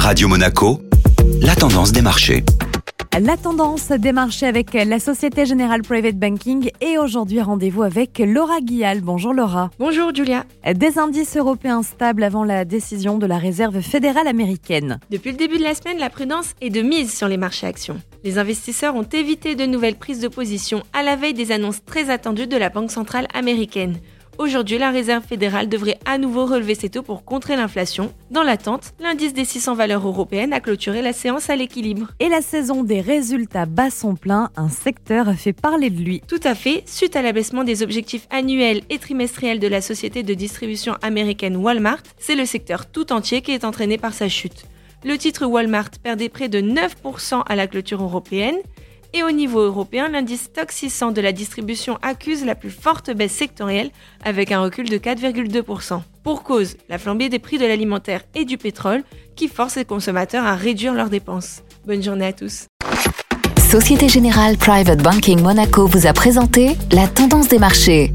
Radio Monaco, la tendance des marchés. La tendance des marchés avec la Société Générale Private Banking et aujourd'hui rendez-vous avec Laura Guial. Bonjour Laura. Bonjour Julia. Des indices européens stables avant la décision de la Réserve fédérale américaine. Depuis le début de la semaine, la prudence est de mise sur les marchés actions. Les investisseurs ont évité de nouvelles prises de position à la veille des annonces très attendues de la Banque centrale américaine. Aujourd'hui, la Réserve fédérale devrait à nouveau relever ses taux pour contrer l'inflation. Dans l'attente, l'indice des 600 valeurs européennes a clôturé la séance à l'équilibre. Et la saison des résultats bat son plein, un secteur fait parler de lui. Tout à fait, suite à l'abaissement des objectifs annuels et trimestriels de la société de distribution américaine Walmart, c'est le secteur tout entier qui est entraîné par sa chute. Le titre Walmart perdait près de 9% à la clôture européenne et au niveau européen, l'indice Stock 600 de la distribution accuse la plus forte baisse sectorielle avec un recul de 4,2%. Pour cause, la flambée des prix de l'alimentaire et du pétrole qui force les consommateurs à réduire leurs dépenses. Bonne journée à tous. Société Générale Private Banking Monaco vous a présenté la tendance des marchés.